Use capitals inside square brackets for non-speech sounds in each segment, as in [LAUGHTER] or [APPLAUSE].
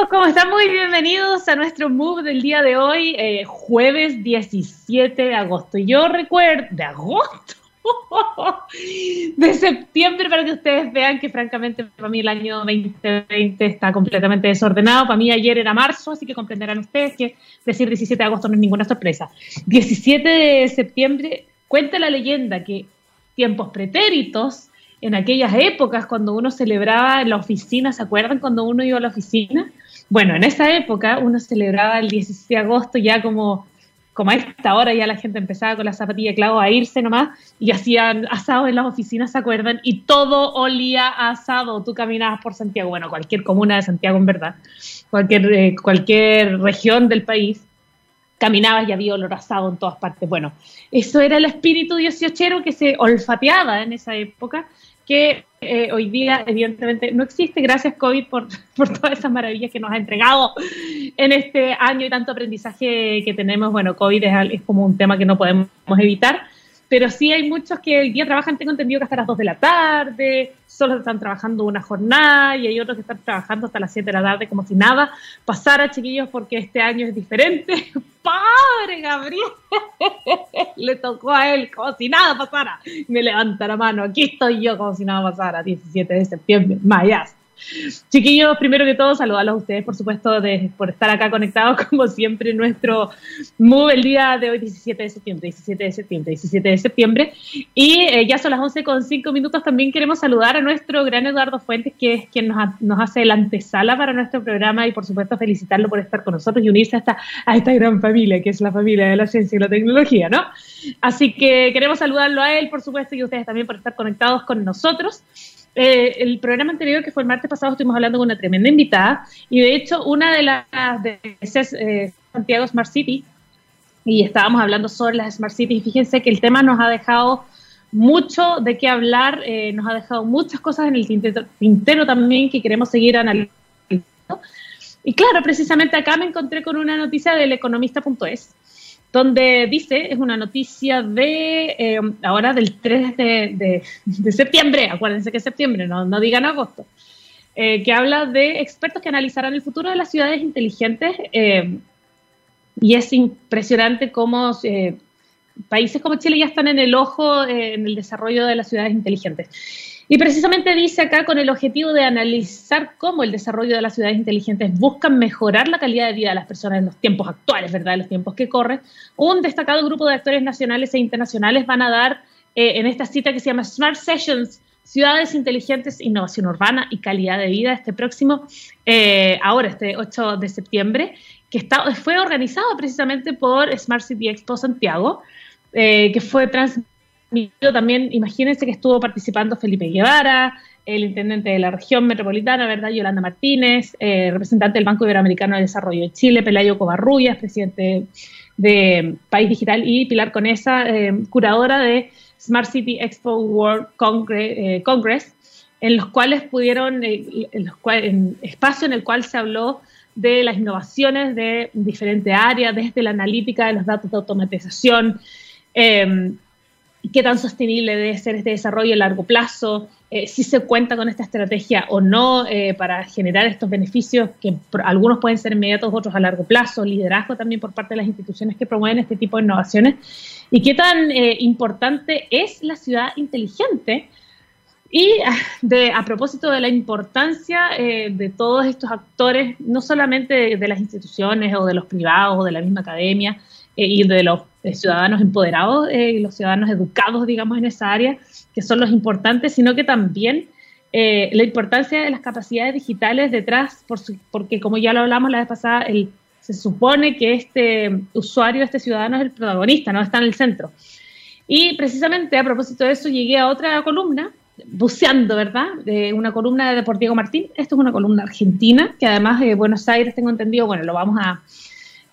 amigos, ¿cómo están? Muy bienvenidos a nuestro move del día de hoy, eh, jueves 17 de agosto. Yo recuerdo, ¿de agosto? [LAUGHS] de septiembre para que ustedes vean que francamente para mí el año 2020 está completamente desordenado. Para mí ayer era marzo, así que comprenderán ustedes que decir 17 de agosto no es ninguna sorpresa. 17 de septiembre cuenta la leyenda que tiempos pretéritos en aquellas épocas cuando uno celebraba en la oficina, ¿se acuerdan cuando uno iba a la oficina? Bueno, en esa época uno celebraba el 17 de agosto ya como, como a esta hora ya la gente empezaba con la zapatilla clavo a irse nomás y hacían asado en las oficinas, ¿se acuerdan? Y todo olía a asado. Tú caminabas por Santiago, bueno, cualquier comuna de Santiago en verdad, cualquier, eh, cualquier región del país caminabas y había olor asado en todas partes. Bueno, eso era el espíritu dieciochero que se olfateaba en esa época que eh, hoy día evidentemente no existe. Gracias COVID [LAUGHS] por, todas esas maravillas que nos ha entregado en este año y tanto aprendizaje que tenemos. Bueno, COVID es, es como un tema que no podemos evitar, pero sí hay muchos que hoy día trabajan, tengo entendido que hasta las 2 de la tarde, solo están trabajando una jornada y hay otros que están trabajando hasta las 7 de la tarde como si nada pasara, chiquillos, porque este año es diferente. [LAUGHS] ¡Padre Gabriel! [LAUGHS] Le tocó a él como si nada pasara. Me levanta la mano, aquí estoy yo como si nada pasara, 17 de septiembre, mayas. [LAUGHS] Chiquillos, primero que todo, saludarlos a ustedes, por supuesto, de, por estar acá conectados, [LAUGHS] como siempre, en nuestro Move el día de hoy, 17 de septiembre, 17 de septiembre, 17 de septiembre. Y eh, ya son las 11 con 5 minutos. También queremos saludar a nuestro gran Eduardo Fuentes, que es quien nos, hace la antesala para nuestro programa y, por supuesto, felicitarlo por estar con nosotros y unirse a esta, a esta gran familia, que es la familia de la ciencia y la tecnología, ¿no? Así que queremos saludarlo a él, por supuesto, y a ustedes también por estar conectados con nosotros. Eh, el programa anterior, que fue el martes pasado, estuvimos hablando con una tremenda invitada. Y de hecho una de las de eh, Santiago Smart City. Y estábamos hablando sobre las Smart Cities. Fíjense que el tema nos ha dejado mucho de qué hablar, eh, nos ha dejado muchas cosas en el tintero, también que queremos seguir analizando. Y claro, precisamente acá me encontré con una noticia del economista.es donde dice, es una noticia de eh, ahora del 3 de, septiembre, acuérdense que es septiembre, no, no digan agosto, eh, que habla de expertos que analizarán el futuro de las ciudades inteligentes eh, y es impresionante cómo países como Chile ya están en el ojo en el desarrollo de las ciudades inteligentes. Y precisamente dice acá con el objetivo de analizar cómo el desarrollo de las ciudades inteligentes buscan mejorar la calidad de vida de las personas en los tiempos actuales, ¿verdad? En los tiempos que corren. Un destacado grupo de actores nacionales e internacionales van a dar eh, en esta cita que se llama Smart Sessions, Ciudades Inteligentes, Innovación Urbana y Calidad de Vida, este próximo, eh, ahora, este 8 de septiembre, que fue organizado precisamente por Smart City Expo Santiago, eh, que fue transmitido también, imagínense que estuvo participando Felipe Guevara, el intendente de la región metropolitana, ¿verdad? Yolanda Martínez, eh, representante del Banco Iberoamericano de Desarrollo de Chile, Pelayo Covarrubias, presidente de País Digital, y Pilar Conesa, eh, curadora de Smart City Expo World eh, Congress, en los cuales pudieron, en, los en espacio en el cual se habló de las innovaciones de diferentes áreas, desde la analítica de los datos de automatización, qué tan sostenible debe ser este desarrollo a largo plazo, eh, si se cuenta con esta estrategia o no eh, para generar estos beneficios que algunos pueden ser inmediatos, otros a largo plazo, liderazgo también por parte de las instituciones que promueven este tipo de innovaciones y qué tan eh, importante es la ciudad inteligente. Y ah, de, a propósito de la importancia de todos estos actores, no solamente de las instituciones o de los privados o de la misma academia, y de los ciudadanos empoderados eh, y los ciudadanos educados, digamos, en esa área, que son los importantes, sino que también la importancia de las capacidades digitales detrás, porque como ya lo hablamos la vez pasada, el, se supone que este usuario, este ciudadano es el protagonista, no está en el centro. Y precisamente a propósito de eso llegué a otra columna, buceando, ¿verdad? De una columna de por Diego Martín. Esto es una columna argentina, que además de Buenos Aires, tengo entendido, bueno, lo vamos a,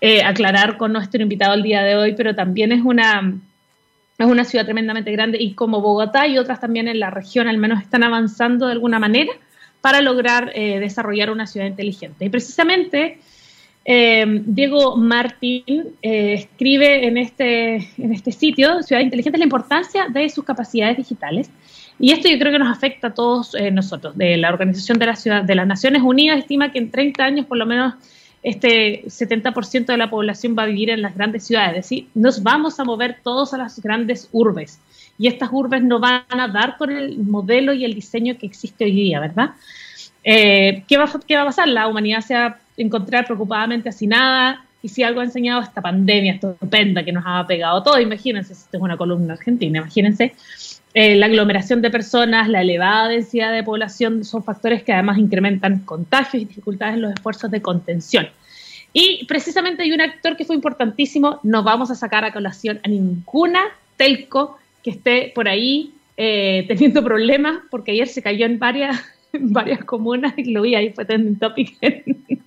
eh, aclarar con nuestro invitado el día de hoy, pero también es una, es una ciudad tremendamente grande y como Bogotá y otras también en la región al menos están avanzando de alguna manera para lograr eh, desarrollar una ciudad inteligente. Y precisamente eh, Diego Martín escribe en este, en este sitio, Ciudad Inteligente, la importancia de sus capacidades digitales Y esto yo creo que nos afecta a todos eh, nosotros. De la Organización de, la Ciudad, de las Naciones Unidas estima que en 30 años por lo menos este 70% de la población va a vivir en las grandes ciudades. Es decir, nos vamos a mover todos a las grandes urbes. Y estas urbes no van a dar con el modelo y el diseño que existe hoy día, ¿verdad? Eh, ¿qué, va, ¿Qué va a pasar? La humanidad se va a encontrar preocupadamente nada y si algo ha enseñado esta pandemia estupenda que nos ha pegado todo, imagínense, esto es una columna argentina, imagínense, eh, la aglomeración de personas, la elevada densidad de población son factores que además incrementan contagios y dificultades en los esfuerzos de contención. Y precisamente hay un actor que fue importantísimo, no vamos a sacar a colación a ninguna telco que esté por ahí eh, teniendo problemas, porque ayer se cayó en varias, [LAUGHS] varias comunas y lo vi ahí, fue trending topic, [LAUGHS]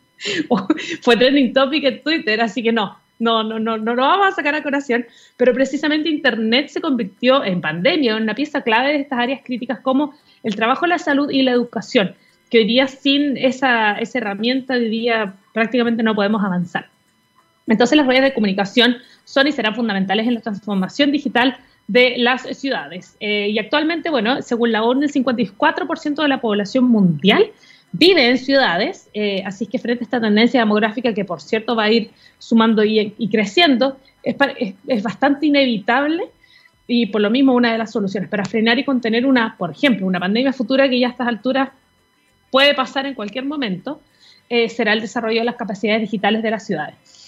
fue trending topic en Twitter, así que no, no, no, no, no lo vamos a sacar a colación, pero precisamente Internet se convirtió en pandemia, en una pieza clave de estas áreas críticas como el trabajo, la salud y la educación, que hoy día sin esa, esa herramienta, hoy día prácticamente no podemos avanzar. Entonces las redes de comunicación son y serán fundamentales en la transformación digital de las ciudades. Eh, y actualmente, bueno, según la ONU, el 54% de la población mundial vive en ciudades, eh, así que frente a esta tendencia demográfica que por cierto va a ir sumando y, creciendo, es, es, bastante inevitable y por lo mismo una de las soluciones para frenar y contener una, por ejemplo, una pandemia futura que ya a estas alturas puede pasar en cualquier momento, eh, será el desarrollo de las capacidades digitales de las ciudades.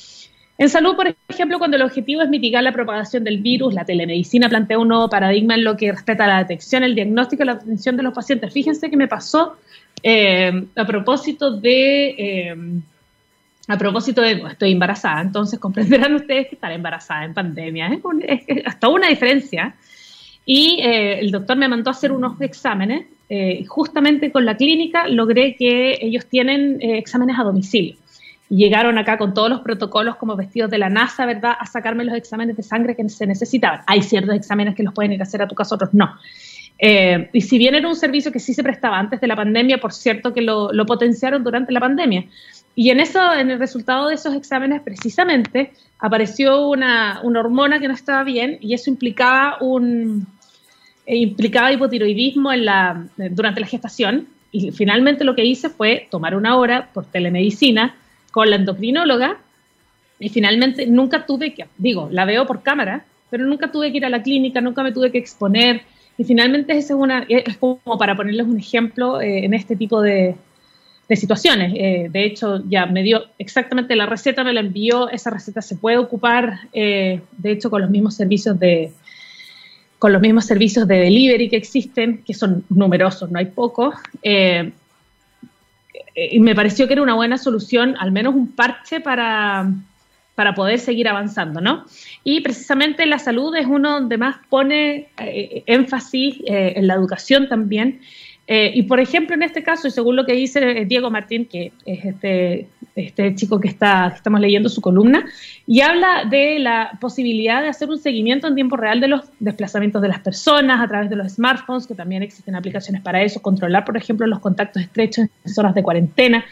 En salud, por ejemplo, cuando el objetivo es mitigar la propagación del virus, la telemedicina plantea un nuevo paradigma en lo que respecta a la detección, el diagnóstico y la atención de los pacientes. Fíjense que me pasó eh, a propósito de... Eh, a propósito de, estoy embarazada, entonces comprenderán ustedes que estar embarazada en pandemia es, hasta una diferencia. Y eh, el doctor me mandó a hacer unos exámenes. justamente con la clínica logré que ellos tienen exámenes a domicilio. Llegaron acá con todos los protocolos como vestidos de la NASA, ¿verdad?, a sacarme los exámenes de sangre que se necesitaban. Hay ciertos exámenes que los pueden ir a hacer a tu casa, otros no. Eh, y si bien era un servicio que sí se prestaba antes de la pandemia, por cierto que lo, potenciaron durante la pandemia. Y en eso, en el resultado de esos exámenes, precisamente, apareció una, hormona que no estaba bien y eso implicaba un eh, implicaba hipotiroidismo en la, durante la gestación. Y finalmente lo que hice fue tomar una hora por telemedicina con la endocrinóloga y finalmente nunca tuve que, digo, la veo por cámara, pero nunca tuve que ir a la clínica, nunca me tuve que exponer, y finalmente es, una, es como para ponerles un ejemplo eh, en este tipo de, situaciones. Eh, de hecho, ya me dio exactamente la receta, me la envió, esa receta se puede ocupar, eh, de hecho, con los mismos servicios de con los mismos servicios de delivery que existen, que son numerosos, no hay pocos. y me pareció que era una buena solución, al menos un parche para, para poder seguir avanzando, ¿no? Y precisamente la salud es uno donde más pone eh, énfasis eh, en la educación también. Eh, y por ejemplo, en este caso, y según lo que dice Diego Martín, que es este, este chico que, está, estamos leyendo su columna, y habla de la posibilidad de hacer un seguimiento en tiempo real de los desplazamientos de las personas a través de los smartphones, que también existen aplicaciones para eso, controlar, por ejemplo, los contactos estrechos en zonas de cuarentena.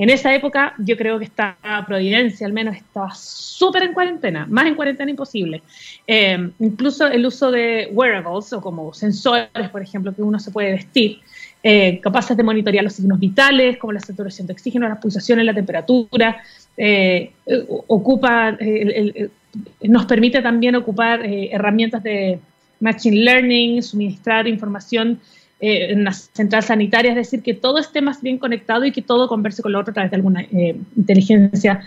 En esa época yo creo que estaba Providencia, al menos estaba súper en cuarentena, más en cuarentena imposible. Eh, incluso el uso de wearables o como sensores, por ejemplo, que uno se puede vestir, eh, capaces de monitorear los signos vitales, como la saturación de oxígeno, las pulsaciones, la temperatura, eh, ocupa, nos permite también ocupar herramientas de machine learning, suministrar información eh, en la central sanitaria, es decir, que todo esté más bien conectado y que todo converse con lo otro a través de alguna eh, inteligencia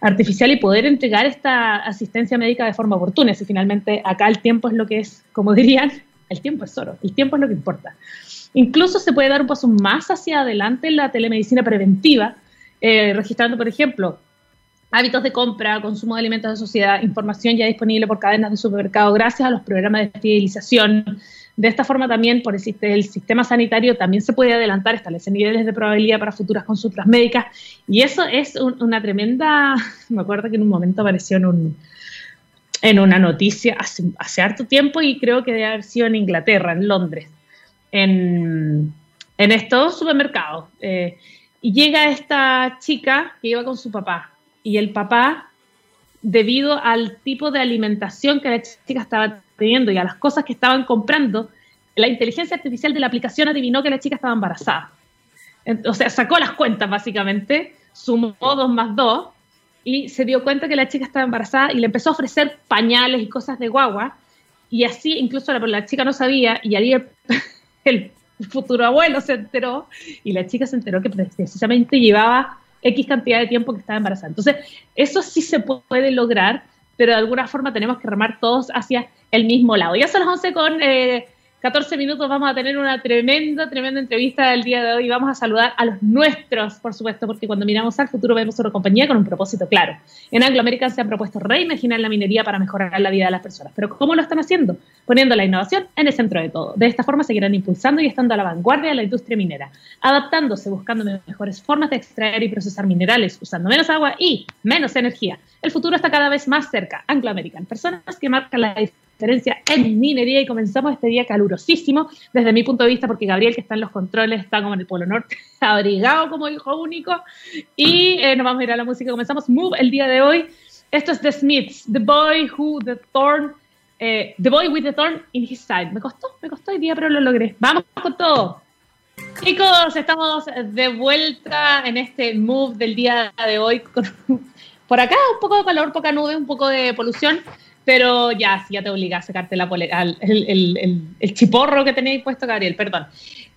artificial y poder entregar esta asistencia médica de forma oportuna. Si finalmente acá el tiempo es lo que es, como [LAUGHS] dirían, el tiempo es oro, el tiempo es lo que importa. Incluso se puede dar un paso más hacia adelante en la telemedicina preventiva, eh, registrando, por ejemplo, hábitos de compra, consumo de alimentos de sociedad, información ya disponible por cadenas de supermercado gracias a los programas de fidelización, de esta forma también, por el, sistema sanitario, también se puede adelantar, establecer niveles de probabilidad para futuras consultas médicas. Y eso es una tremenda, [LAUGHS] me acuerdo que en un momento apareció en, un, una noticia hace, hace harto tiempo y creo que debe haber sido en Inglaterra, en Londres, en, en estos supermercados. Eh, y llega esta chica que iba con su papá y el papá debido al tipo de alimentación que la chica estaba teniendo y a las cosas que estaban comprando, la inteligencia artificial de la aplicación adivinó que la chica estaba embarazada. O sea, sacó las cuentas básicamente, sumó dos más dos y se dio cuenta que la chica estaba embarazada y le empezó a ofrecer pañales y cosas de guagua. Y así incluso la, chica no sabía y ahí [LAUGHS] el, futuro abuelo se enteró y la chica se enteró que precisamente llevaba X cantidad de tiempo que estaba embarazada. Entonces, eso sí se puede lograr, pero de alguna forma tenemos que remar todos hacia el mismo lado. Ya son las 11 con eh, 14 minutos vamos a tener una tremenda, tremenda entrevista del día de hoy. Vamos a saludar a los nuestros, por supuesto, porque cuando miramos al futuro vemos una compañía con un propósito claro. En Anglo American se han propuesto reimaginar la minería para mejorar la vida de las personas. Pero ¿cómo lo están haciendo? Poniendo la innovación en el centro de todo. De esta forma seguirán impulsando y estando a la vanguardia de la industria minera, adaptándose, buscando mejores formas de extraer y procesar minerales, usando menos agua y menos energía. El futuro está cada vez más cerca. Anglo American, personas que marcan la diferencia en minería y comenzamos este día calurosísimo desde mi punto de vista porque Gabriel que está en los controles está como en el Polo Norte, [LAUGHS] abrigado como hijo único y eh, nos vamos a ir a la música. Comenzamos Move el día de hoy. Esto es The Smiths, The Boy Who the Thorn, eh, The Boy with the Thorn in His Side. Me costó, me costó el día pero lo logré. Vamos con todo. Chicos, estamos de vuelta en este move del día de hoy. [LAUGHS] por acá un poco de calor, poca nube, un poco de polución. Pero ya, si ya te obliga a sacarte la el, chiporro que tenéis puesto, Gabriel, perdón.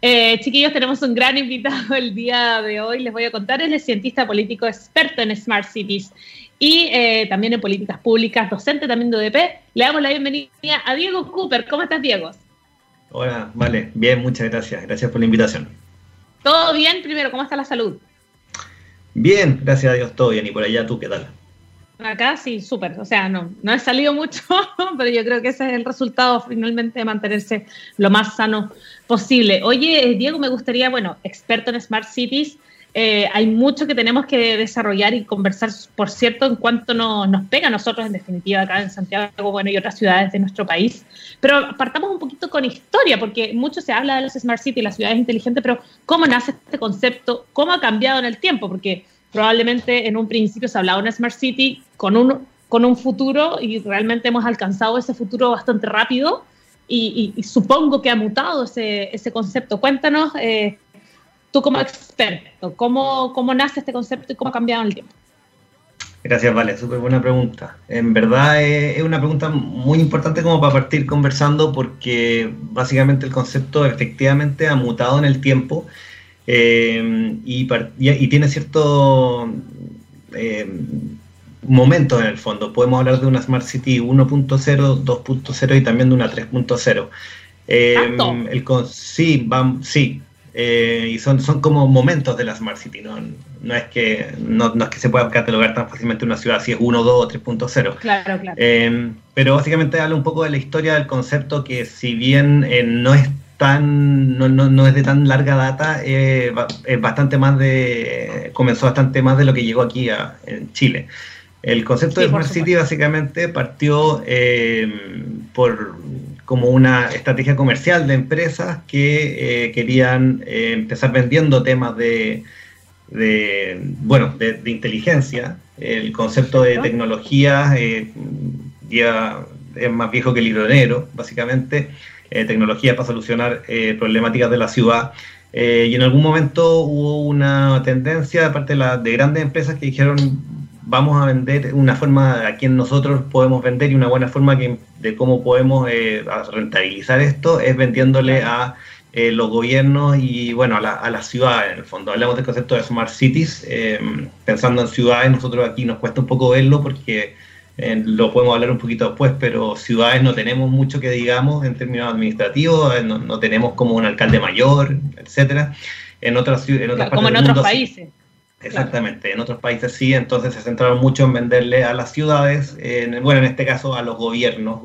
Eh, chiquillos, tenemos un gran invitado el día de hoy. Les voy a contar, él es cientista político experto en Smart Cities y eh, también en políticas públicas, docente también de UDP. Le damos la bienvenida a Diego Cooper. ¿Cómo estás, Diego? Hola, vale, bien, muchas gracias. Gracias por la invitación. ¿Todo bien? Primero, ¿cómo está la salud? Bien, gracias a Dios, todo bien. ¿Y por allá tú qué tal? Acá sí, súper. O sea, no, no he salido mucho, [LAUGHS] pero yo creo que ese es el resultado finalmente de mantenerse lo más sano posible. Oye, eh, Diego, me gustaría, bueno, experto en Smart Cities, eh, hay mucho que tenemos que desarrollar y conversar, por cierto, en cuanto nos pega a nosotros, en definitiva, acá en Santiago, bueno, y otras ciudades de nuestro país. Pero partamos un poquito con historia, porque mucho se habla de las Smart Cities, las ciudades inteligentes, pero ¿cómo nace este concepto? ¿Cómo ha cambiado en el tiempo? Porque probablemente en un principio se hablaba de una Smart City con un, con un futuro y realmente hemos alcanzado ese futuro bastante rápido y, supongo que ha mutado ese, ese concepto. Cuéntanos, eh, tú como experto, ¿cómo, ¿cómo nace este concepto y cómo ha cambiado en el tiempo? Gracias, Vale, súper buena pregunta. En verdad es una pregunta muy importante como para partir conversando porque básicamente el concepto efectivamente ha mutado en el tiempo eh, y, y, tiene cierto eh, momentos en el fondo. Podemos hablar de una Smart City 1.0, 2.0 y también de una 3.0. Eh, el sí, van, sí. Eh, y son, son como momentos de la Smart City, no, no, es, que, no, no es que se pueda catalogar tan fácilmente una ciudad si es 1, 2 o 3.0. Claro, claro. pero básicamente habla un poco de la historia del concepto que si bien no es tan, no, no, no, es de tan larga data, eh, es bastante más de, comenzó bastante más de lo que llegó aquí a, en Chile. El concepto de Smart City básicamente partió eh, por como una estrategia comercial de empresas que eh, querían empezar vendiendo temas de, de bueno, de, inteligencia. El concepto de tecnología ya es más viejo que el libro negro, básicamente. Eh, tecnología para solucionar eh, problemáticas de la ciudad. Eh, y en algún momento hubo una tendencia de parte de, la, de grandes empresas que dijeron vamos a vender una forma a quien nosotros podemos vender y una buena forma que, de cómo podemos rentabilizar esto es vendiéndole a los gobiernos y bueno, a, la, a las ciudades en el fondo. Hablamos del concepto de smart cities, pensando en ciudades, nosotros aquí nos cuesta un poco verlo porque lo podemos hablar un poquito después, pero ciudades no tenemos mucho que digamos en términos administrativos, eh, no, tenemos como un alcalde mayor, etcétera. En otras, en otras como en otros países. Exactamente, en otros países sí, entonces se centraron mucho en venderle a las ciudades, en, bueno, en este caso a los gobiernos,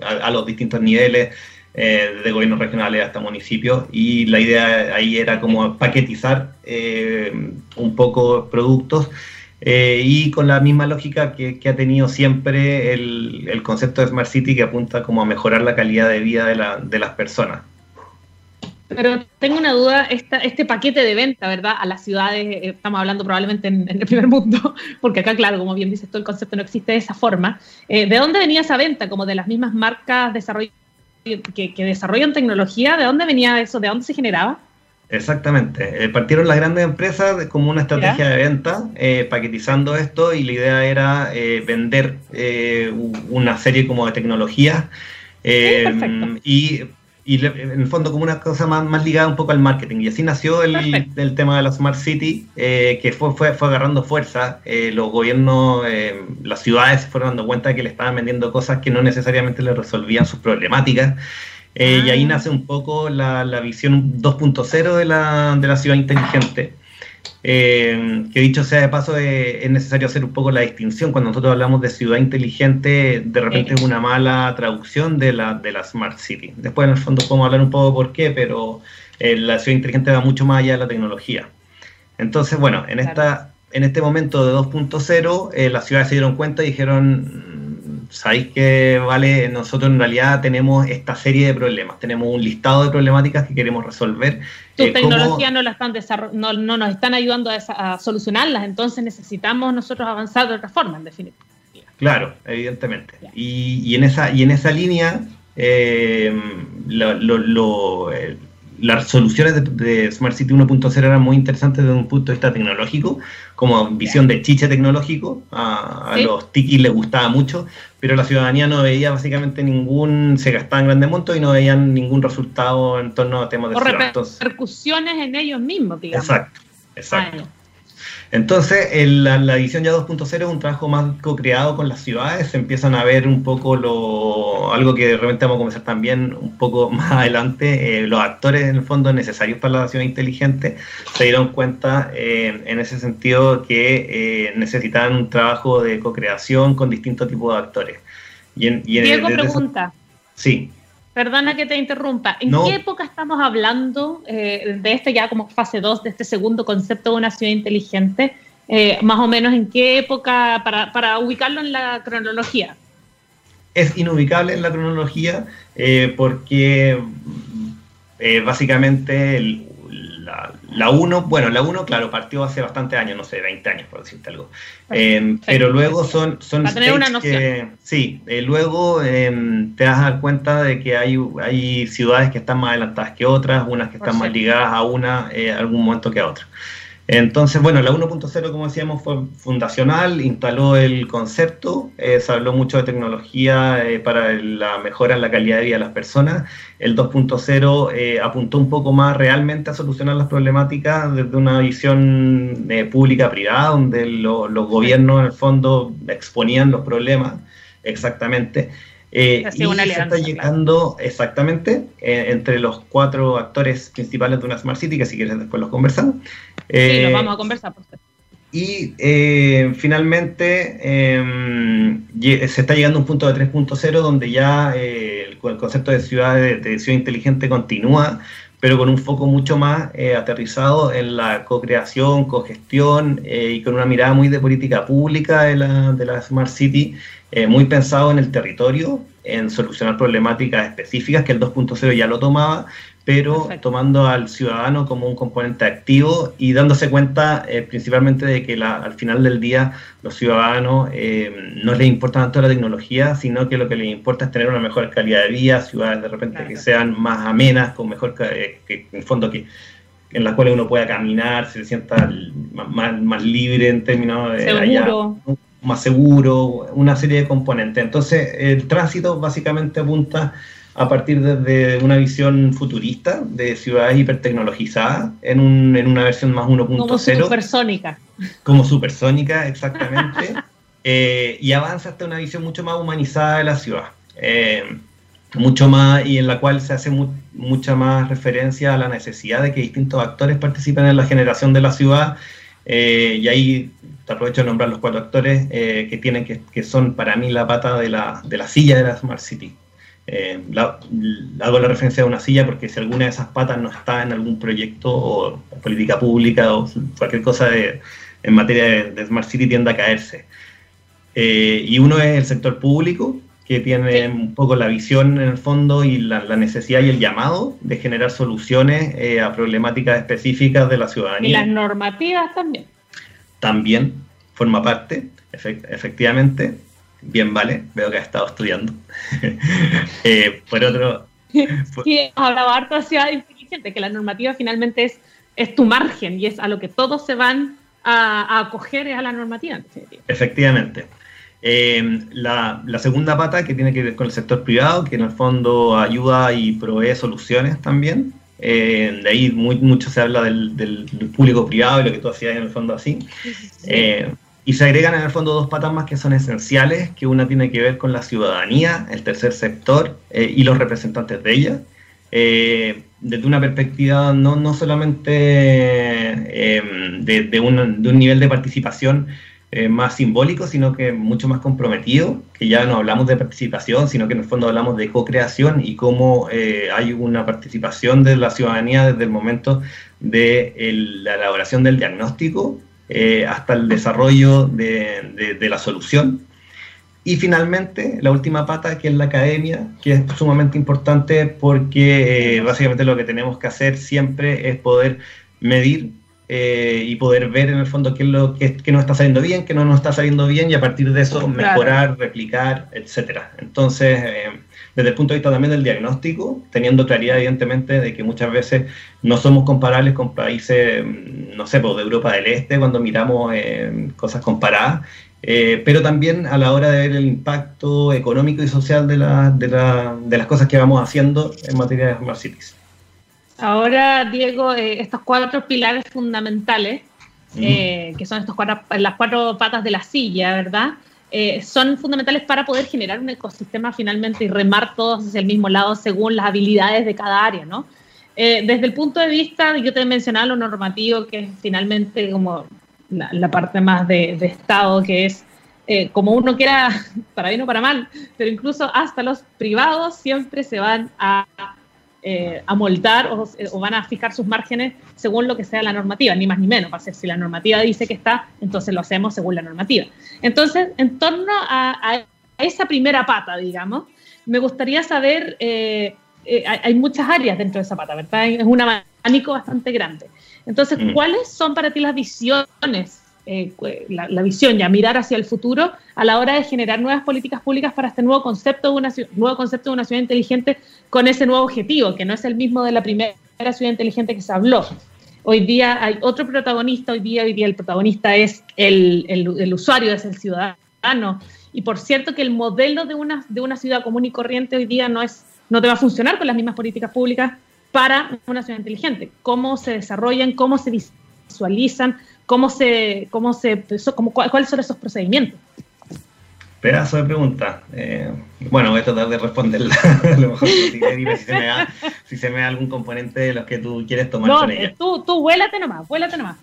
a, los distintos niveles, eh, de gobiernos regionales hasta municipios, y la idea ahí era como paquetizar eh, un poco productos eh, y con la misma lógica que, ha tenido siempre el, concepto de Smart City que apunta como a mejorar la calidad de vida de, las personas. Pero tengo una duda, este paquete de venta, ¿verdad? A las ciudades, eh, estamos hablando probablemente en, el primer mundo, [LAUGHS] porque acá, claro, como bien dices todo el concepto no existe de esa forma. Eh, ¿De dónde venía esa venta? ¿Como de las mismas marcas que, desarrollan tecnología, ¿de dónde venía eso? ¿De dónde se generaba? Exactamente. Eh, partieron las grandes empresas como una estrategia de venta, eh, paquetizando esto y la idea era eh, vender una serie como de tecnologías y y en el fondo como una cosa más, más, ligada un poco al marketing. Y así nació el, el tema de la Smart City, eh, que fue, fue, fue, agarrando fuerza. Eh, los gobiernos, eh, las ciudades se fueron dando cuenta de que le estaban vendiendo cosas que no necesariamente le resolvían sus problemáticas. Y ahí ah. nace un poco la, la visión 2.0 de la, de la ciudad inteligente. Eh, que dicho sea de paso, eh, es necesario hacer un poco la distinción. Cuando nosotros hablamos de ciudad inteligente, de repente es una mala traducción de la, de la Smart City. Después, en el fondo, podemos hablar un poco por qué, pero eh, la ciudad inteligente va mucho más allá de la tecnología. Entonces, bueno, en, esta, en este momento de 2.0, las ciudades se dieron cuenta y dijeron, sabéis que, vale, nosotros en realidad tenemos esta serie de problemas, tenemos un listado de problemáticas que queremos resolver. Tu eh, tecnología no, están no, no, nos están ayudando a, solucionarlas, entonces necesitamos nosotros avanzar de otra forma, en definitiva. Claro, evidentemente. Y, y, en esa, y en esa línea, eh, lo, lo, eh, las soluciones de, Smart City 1.0 eran muy interesantes desde un punto de vista tecnológico, como visión de chiche tecnológico, a, los tikis les gustaba mucho, pero la ciudadanía no veía básicamente ningún, se gastaban grandes montos y no veían ningún resultado en torno a temas de o repercusiones en ellos mismos, digamos. Exacto, exacto. Entonces, la, la, edición ya 2.0 es un trabajo más co-creado con las ciudades, se empiezan a ver un poco lo, algo que de repente vamos a comenzar también un poco [LAUGHS] más adelante, eh, los actores en el fondo necesarios para la ciudad inteligente se dieron cuenta eh, en ese sentido que eh, necesitaban un trabajo de co-creación con distintos tipos de actores. Y en, Diego pregunta. sí. Perdona que te interrumpa. ¿En qué época estamos hablando eh, de este ya como fase 2, de este segundo concepto de una ciudad inteligente? Eh, más o menos en qué época, para, para, ubicarlo en la cronología. Es inubicable en la cronología eh, porque básicamente el, la, 1, bueno, la 1, claro, partió hace bastante años, no sé, 20 años, por decirte algo. Em, pero luego son, son que, sí, eh, luego em, te vas a dar cuenta de que hay, hay ciudades que están más adelantadas que otras, unas que están más ligadas a una, eh, algún momento que a otra. Entonces, bueno, la 1.0, como decíamos, fue fundacional, instaló el concepto, eh, se habló mucho de tecnología eh, para la mejora en la calidad de vida de las personas. El 2.0 eh, apuntó un poco más realmente a solucionar las problemáticas desde una visión pública-privada, donde los gobiernos en el fondo exponían los problemas exactamente. Eh, y se está llegando exactamente eh, entre los cuatro actores principales de una Smart City, que si quieres después los conversamos. Sí, los eh, vamos a conversar. Por y finalmente em, se está llegando a un punto de 3.0 donde ya el, concepto de ciudad, de, ciudad inteligente continúa, pero con un foco mucho más aterrizado en la co-creación, co-gestión y con una mirada muy de política pública de la, de la Smart City eh, muy pensado en el territorio, en solucionar problemáticas específicas, que el 2.0 ya lo tomaba, pero tomando al ciudadano como un componente activo y dándose cuenta eh, principalmente de que al final del día los ciudadanos eh, no les importa tanto la tecnología, sino que lo que les importa es tener una mejor calidad de vida, ciudades de repente que sean más amenas, con mejor, que, en el fondo que en las cuales uno pueda caminar, se sienta más, más libre en términos de Seguro. más seguro, una serie de componentes. Entonces, el tránsito básicamente apunta a partir de, una visión futurista de ciudades hipertecnologizadas en, un, en una versión más 1.0. Como supersónica. Como supersónica, exactamente. [LAUGHS] Eh, y avanza hasta una visión mucho más humanizada de la ciudad. Eh, mucho más y en la cual se hace mucha más referencia a la necesidad de que distintos actores participen en la generación de la ciudad eh, y ahí te aprovecho de nombrar los cuatro actores eh, que tienen que, que, son para mí la pata de la, de la silla de la Smart City. Eh, hago la referencia a una silla porque si alguna de esas patas no está en algún proyecto o política pública o cualquier cosa de, en materia de, Smart City tiende a caerse. y uno es el sector público, que tiene un poco la visión en el fondo y la, necesidad y el llamado de generar soluciones eh, a problemáticas específicas de la ciudadanía. Y las normativas también. También forma parte, efectivamente. Bien, vale, veo que ha estado estudiando. [LAUGHS] Eh, por, otro, [LAUGHS] sí, hemos hablado harto de ciudad inteligente, que la normativa finalmente es, es tu margen y es a lo que todos se van a, acoger es a la normativa. Efectivamente. Eh, la, segunda pata que tiene que ver con el sector privado, que en el fondo ayuda y provee soluciones también. Eh, de ahí mucho se habla del, público privado y lo que tú hacías en el fondo así. Eh, y se agregan en el fondo dos patas más que son esenciales, que una tiene que ver con la ciudadanía, el tercer sector y los representantes de ella. desde una perspectiva no, no solamente de, de, un, nivel de participación eh, más simbólico, sino que mucho más comprometido, que ya no hablamos de participación, sino que en el fondo hablamos de co-creación y cómo eh, hay una participación de la ciudadanía desde el momento de la elaboración del diagnóstico eh, hasta el desarrollo de, de, la solución. Y finalmente, la última pata, que es la academia, que es sumamente importante porque básicamente lo que tenemos que hacer siempre es poder medir eh, y poder ver en el fondo qué es lo que, que, nos está saliendo bien, qué no nos está saliendo bien y a partir de eso mejorar, replicar, etcétera. Entonces, eh, desde el punto de vista también del diagnóstico, teniendo claridad evidentemente de que muchas veces no somos comparables con países, mm, no sé, pues, de Europa del Este cuando miramos eh, cosas comparadas, pero también a la hora de ver el impacto económico y social de, la, de, la, de las cosas que vamos haciendo en materia de Smart Cities. Ahora, Diego, eh, estos cuatro pilares fundamentales, eh, que son estos cuatro, las cuatro patas de la silla, ¿verdad? Eh, son fundamentales para poder generar un ecosistema finalmente y remar todos hacia el mismo lado según las habilidades de cada área, ¿no? desde el punto de vista, yo te mencionaba lo normativo, que es finalmente como la, parte más de, de, Estado, que es como uno quiera, [LAUGHS] para bien o para mal, pero incluso hasta los privados siempre se van a eh, a moldar o, van a fijar sus márgenes según lo que sea la normativa, ni más ni menos. Va a ser si la normativa dice que está, entonces lo hacemos según la normativa. Entonces, en torno a, esa primera pata, digamos, me gustaría saber, eh, eh, hay, muchas áreas dentro de esa pata, ¿verdad? Es un abanico bastante grande. Entonces, mm. ¿cuáles son para ti las visiones eh, la, visión y a mirar hacia el futuro a la hora de generar nuevas políticas públicas para este nuevo concepto de una, nuevo concepto de una ciudad inteligente con ese nuevo objetivo, que no es el mismo de la primera ciudad inteligente que se habló. Hoy día hay otro protagonista, hoy día, el protagonista es el, el, usuario, es el ciudadano. Y por cierto que el modelo de una, de una ciudad común y corriente hoy día no, es, no te va a funcionar con las mismas políticas públicas para una ciudad inteligente. Cómo se desarrollan, cómo se visualizan, cómo se, cómo se, cómo, cuáles son esos procedimientos. Pedazo de pregunta. Eh, bueno, voy a tratar de responderla [LAUGHS] lo mejor posible. si se, me da, si se me da algún componente de los que tú quieres tomar no, con ella. Tú, tú vuélate nomás, vuélate nomás.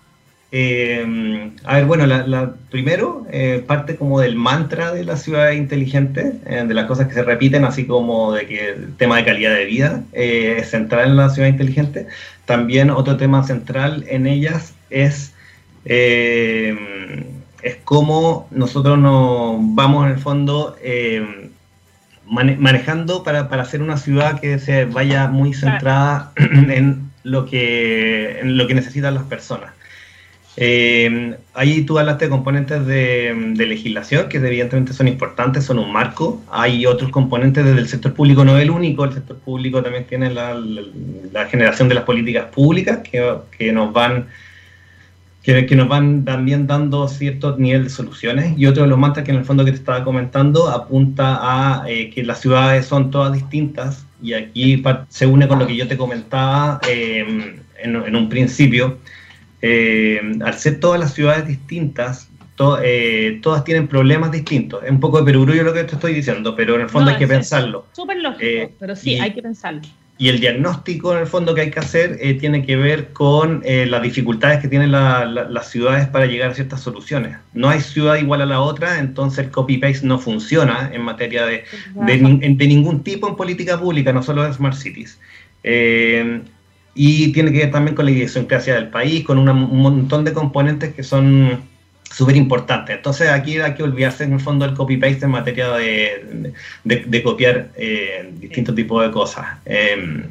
Eh, a ver, bueno, la, primero eh, parte como del mantra de la ciudad inteligente, de las cosas que se repiten, así como de que el tema de calidad de vida es central en la ciudad inteligente. También otro tema central en ellas es eh, es como nosotros nos vamos en el fondo eh, manejando para, hacer una ciudad que se vaya muy centrada [CLEARS THROAT] en lo que, en lo que necesitan las personas. Eh, ahí tú hablaste de componentes de, legislación, que evidentemente son importantes, son un marco. Hay otros componentes desde el sector público, no el único, el sector público también tiene la, generación de las políticas públicas que, que nos van que, nos van también dando cierto nivel de soluciones. Y otro de los mantras que en el fondo que te estaba comentando apunta a eh, que las ciudades son todas distintas y aquí se une con lo que yo te comentaba em, en, un principio. Em, al ser todas las ciudades distintas, eh, todas tienen problemas distintos. Es un poco de perogrullo lo que te estoy diciendo, pero en el fondo hay que pensarlo. Súper lógico, eh, pero sí, hay que pensarlo. Y el diagnóstico, en el fondo, que hay que hacer eh, tiene que ver con eh, las dificultades que tienen las ciudades para llegar a ciertas soluciones. No hay ciudad igual a la otra, entonces el copy-paste no funciona en materia de, de, ningún tipo en política pública, no solo de Smart Cities. Eh, y tiene que ver también con la idiosincrasia del país, con un montón de componentes que son súper importante. Entonces aquí hay que olvidarse en el fondo del copy-paste en materia de, de, copiar eh, distintos tipos de cosas. Em,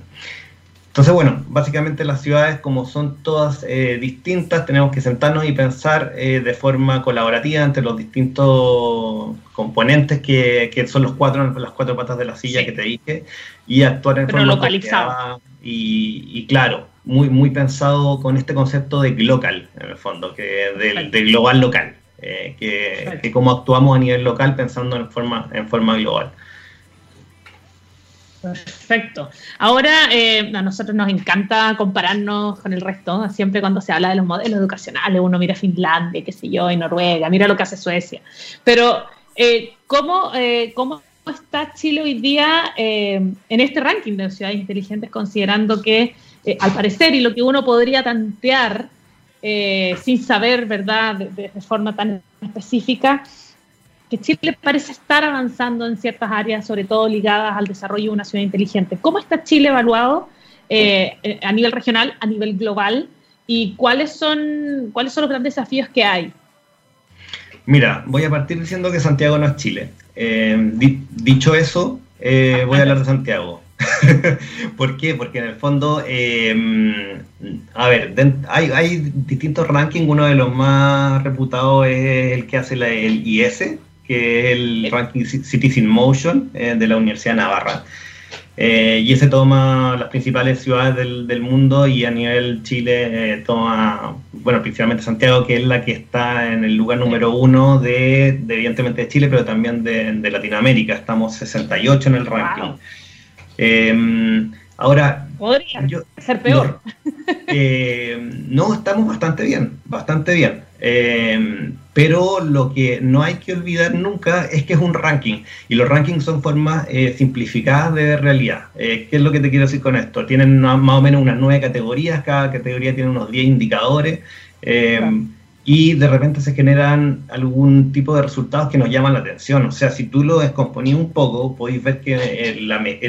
Entonces, bueno, básicamente las ciudades, como son todas eh, distintas, tenemos que sentarnos y pensar eh, de forma colaborativa entre los distintos componentes que, que, son los cuatro, las cuatro patas de la silla que te dije, y actuar en forma localizada. Y, y, claro, muy, muy pensado con este concepto de local, en el fondo, que del, global local, eh, que, que cómo actuamos a nivel local pensando en forma, en forma global. Perfecto. Ahora, eh, a nosotros nos encanta compararnos con el resto. Siempre cuando se habla de los modelos educacionales, uno mira Finlandia, qué sé yo, y Noruega, mira lo que hace Suecia. Pero, eh, ¿cómo, eh, ¿cómo está Chile hoy día en este ranking de ciudades inteligentes, considerando que, al parecer, y lo que uno podría tantear sin saber, ¿verdad?, de forma tan específica, que Chile parece estar avanzando en ciertas áreas, sobre todo ligadas al desarrollo de una ciudad inteligente. ¿Cómo está Chile evaluado eh, eh, a nivel regional, a nivel global? ¿Y cuáles son, cuáles son los grandes desafíos que hay? Mira, voy a partir diciendo que Santiago no es Chile. Eh, dicho eso, voy a hablar de Santiago. [LAUGHS] ¿Por qué? Porque en el fondo, a ver, hay, hay, distintos rankings. Uno de los más reputados es el que hace el IS, que es el ranking Cities in Motion eh, de la Universidad de Navarra. Eh, y ese toma las principales ciudades del, mundo y a nivel Chile eh, toma, bueno, principalmente Santiago, que es la que está en el lugar número uno de, evidentemente, de Chile, pero también de, Latinoamérica. Estamos 68 en el ranking. Em, ahora, podría ser peor. no, estamos bastante bien, bastante bien. Eh, pero lo que no hay que olvidar nunca es que es un ranking y los rankings son formas eh, simplificadas de ver realidad. Eh, ¿Qué es lo que te quiero decir con esto? Tienen más o menos unas nueve categorías, cada categoría tiene unos 10 indicadores y de repente se generan algún tipo de resultados que nos llaman la atención. O sea, si tú lo descomponís un poco, podéis ver que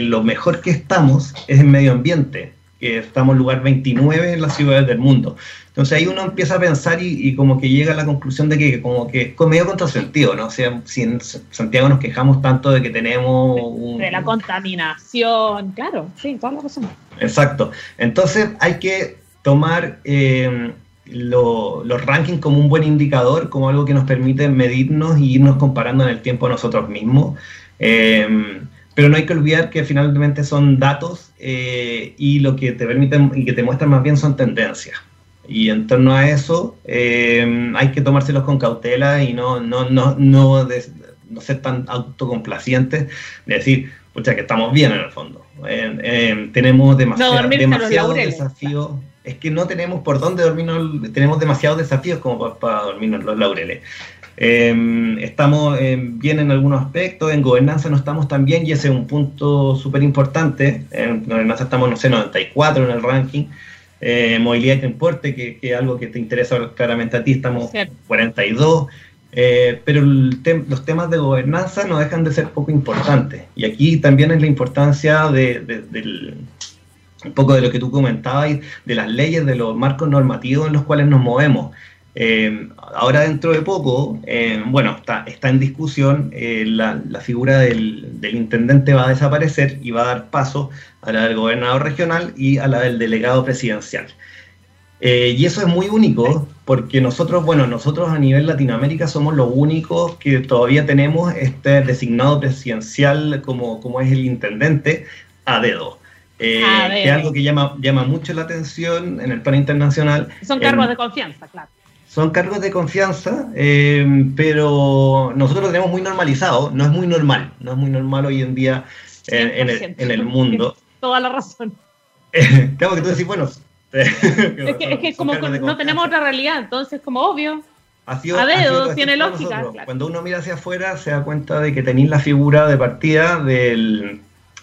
lo mejor que estamos es en medio ambiente que estamos en lugar 29 en las ciudades del mundo. Entonces ahí uno empieza a pensar y, como que llega a la conclusión de que como que es medio contrasentido, ¿no? O sea, si en Santiago nos quejamos tanto de que tenemos... De la contaminación, claro, sí, toda la razón. Exacto. Entonces hay que tomar eh, los rankings como un buen indicador, como algo que nos permite medirnos y irnos comparando en el tiempo nosotros mismos. Eh, pero no hay que olvidar que finalmente son datos eh, y lo que te permiten y que te muestran más bien son tendencias. Y en torno a eso eh, hay que tomárselos con cautela y no, no, no, no, no ser tan autocomplacientes de decir, pucha, que estamos bien en el fondo. Eh, tenemos demasiado, demasiados desafíos. Es que no tenemos por dónde dormirnos, tenemos demasiados desafíos como para, para dormirnos los laureles. Em, estamos em, bien en algunos aspectos, en gobernanza no estamos tan bien y ese es un punto súper importante. En gobernanza estamos, no sé, 94 en el ranking. Eh, movilidad y transporte, que, es algo que te interesa claramente a ti, estamos 42. Eh, pero los temas de gobernanza no dejan de ser poco importantes. Y aquí también es la importancia de, del, un poco de lo que tú comentabas, de las leyes, de los marcos normativos en los cuales nos movemos. Eh, ahora dentro de poco, eh, bueno, está, está en discusión, eh, la, figura del, intendente va a desaparecer y va a dar paso a la del gobernador regional y a la del delegado presidencial. y eso es muy único porque nosotros, bueno, nosotros a nivel Latinoamérica somos los únicos que todavía tenemos este designado presidencial como, como es el intendente a dedo. Que es algo que llama, llama mucho la atención en el plano internacional. Son cargos de confianza, claro son cargos de confianza, eh, pero nosotros lo tenemos muy normalizado, no es muy normal, no es muy normal hoy en día en, el, mundo. [LAUGHS] Toda la razón. [LAUGHS] claro que tú decís, bueno... [LAUGHS] es que, es que como no tenemos otra realidad, entonces como obvio. a dedo, tiene lógica. Cuando uno mira hacia afuera se da cuenta de que tenéis la figura de partida del,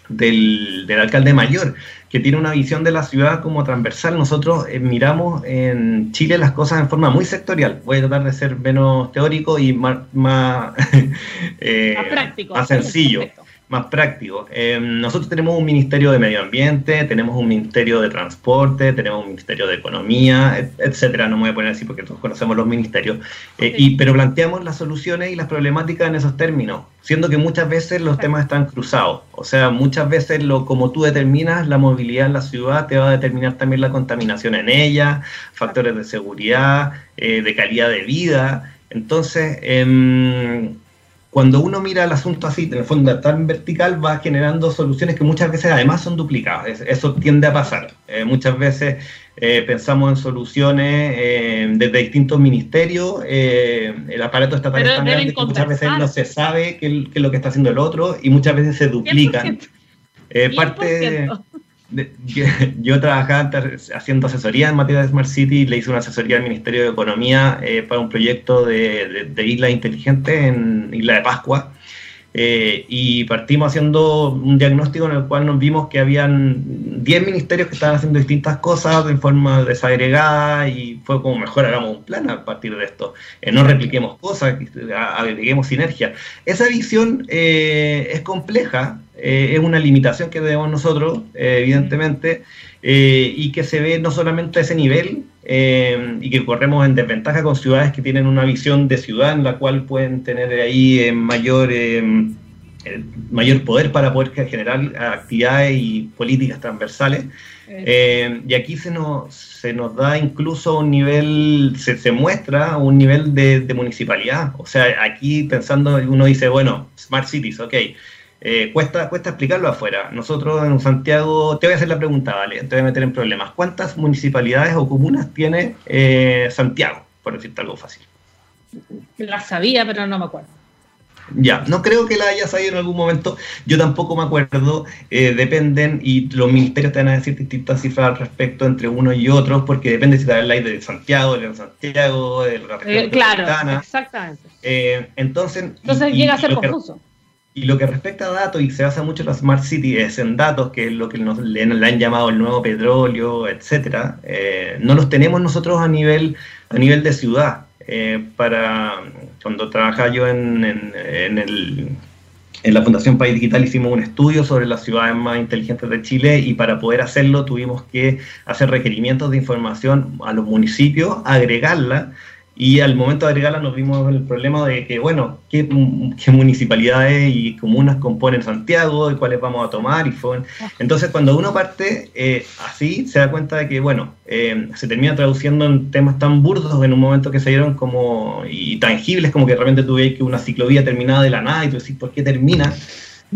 del, del, alcalde mayor, que tiene una visión de la ciudad como transversal. Nosotros eh, miramos en Chile las cosas en forma muy sectorial. Voy a tratar de ser menos teórico y más, más, [LAUGHS] eh, práctico, más sencillo. Más práctico. Eh, nosotros tenemos un Ministerio de Medio Ambiente, tenemos un Ministerio de Transporte, tenemos un Ministerio de Economía, etcétera. No me voy a poner así porque todos conocemos los ministerios. Eh, y, pero planteamos las soluciones y las problemáticas en esos términos, siendo que muchas veces los temas están cruzados. O sea, muchas veces lo como tú determinas la movilidad en la ciudad te va a determinar también la contaminación en ella, factores de seguridad, eh, de calidad de vida. Entonces, eh, cuando uno mira el asunto así, en el fondo tan vertical, va generando soluciones que muchas veces además son duplicadas. Eso tiende a pasar. Eh, muchas veces eh, pensamos en soluciones eh, desde distintos ministerios, el aparato estatal es tan grande que muchas veces no se sabe qué, es lo que está haciendo el otro y muchas veces se duplican. [LAUGHS] parte [LAUGHS] yo, trabajaba haciendo asesoría en materia de Smart City, le hice una asesoría al Ministerio de Economía eh, para un proyecto de, de, islas inteligentes en Isla de Pascua. Eh, y partimos haciendo un diagnóstico en el cual nos vimos que habían 10 ministerios que estaban haciendo distintas cosas de forma desagregada y fue como mejor hagamos un plan a partir de esto. Eh, no repliquemos cosas, agreguemos sinergia. Esa visión es compleja, eh, es una limitación que tenemos nosotros, eh, evidentemente, eh, y que se ve no solamente a ese nivel, y que corremos en desventaja con ciudades que tienen una visión de ciudad en la cual pueden tener ahí mayor, mayor poder para poder generar actividades y políticas transversales. y aquí se nos, se nos da incluso un nivel, se, se muestra un nivel de, de, municipalidad. O sea, aquí pensando, uno dice, bueno, Smart Cities, ok, eh, cuesta, cuesta explicarlo afuera. Nosotros en Santiago, te voy a hacer la pregunta, vale, te voy a meter en problemas. ¿Cuántas municipalidades o comunas tiene eh, Santiago, por decirte algo fácil? La sabía, pero no me acuerdo. Ya, no creo que la haya sabido en algún momento, yo tampoco me acuerdo, eh, dependen y los ministerios te van a decir distintas cifras al respecto entre uno y otro, porque depende si te la de Santiago, de Santiago, de la región Claro, exactamente. entonces, entonces llega a ser confuso. Y lo que respecta a datos, y se basa mucho en la Smart City, es en datos, que es lo que nos, le, han llamado el nuevo petróleo, etcétera, eh, no los tenemos nosotros a nivel, a nivel de ciudad. Eh, para cuando trabajaba yo en, en, el, en la Fundación País Digital hicimos un estudio sobre las ciudades más inteligentes de Chile y para poder hacerlo tuvimos que hacer requerimientos de información a los municipios, agregarla y al momento de agregarla nos vimos el problema de que, bueno, qué, municipalidades y comunas componen Santiago y cuáles vamos a tomar. y fue Entonces, cuando uno parte eh, así, se da cuenta de que, bueno, eh, se termina traduciendo en temas tan burdos en un momento que se dieron como y tangibles, como que de repente tuve que una ciclovía terminada de la nada y tú decís, ¿por qué termina?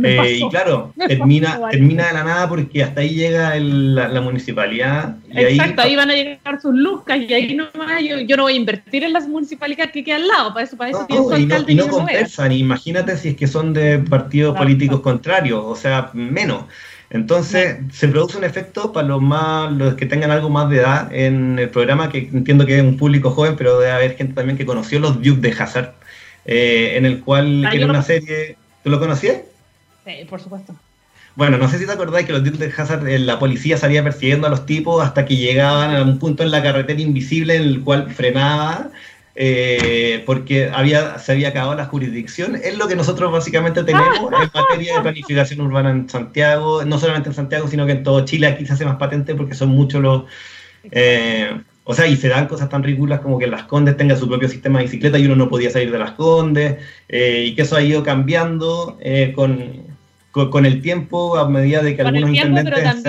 Eh, y claro, [LAUGHS] termina, termina de la nada porque hasta ahí llega la, municipalidad. Exacto, ahí, van a llegar sus lucas y ahí nomás yo, yo no voy a invertir en las municipalidades que quedan al lado, para eso, para eso no, y no, y no compensan, imagínate si es que son de partidos políticos contrarios, o sea, menos. Entonces se produce un efecto para los más los que tengan algo más de edad en el programa, que entiendo que es un público joven, pero debe haber gente también que conoció los Duke de Hazard, eh, en el cual ah, era una serie. ¿Tú lo conocías? Por supuesto. Bueno, no sé si te acordáis que los Dukes de Hazard, eh, la policía salía persiguiendo a los tipos hasta que llegaban a un punto en la carretera invisible en el cual frenaba eh, porque había, se había acabado la jurisdicción. Es lo que nosotros básicamente tenemos en materia de planificación urbana en Santiago, no solamente en Santiago, sino que en todo Chile. Aquí se hace más patente porque son muchos los... Eh, o sea, y se dan cosas tan ridículas como que Las Condes tenga su propio sistema de bicicleta y uno no podía salir de Las Condes, y que eso ha ido cambiando con, con, el tiempo, a medida de que algunos intendentes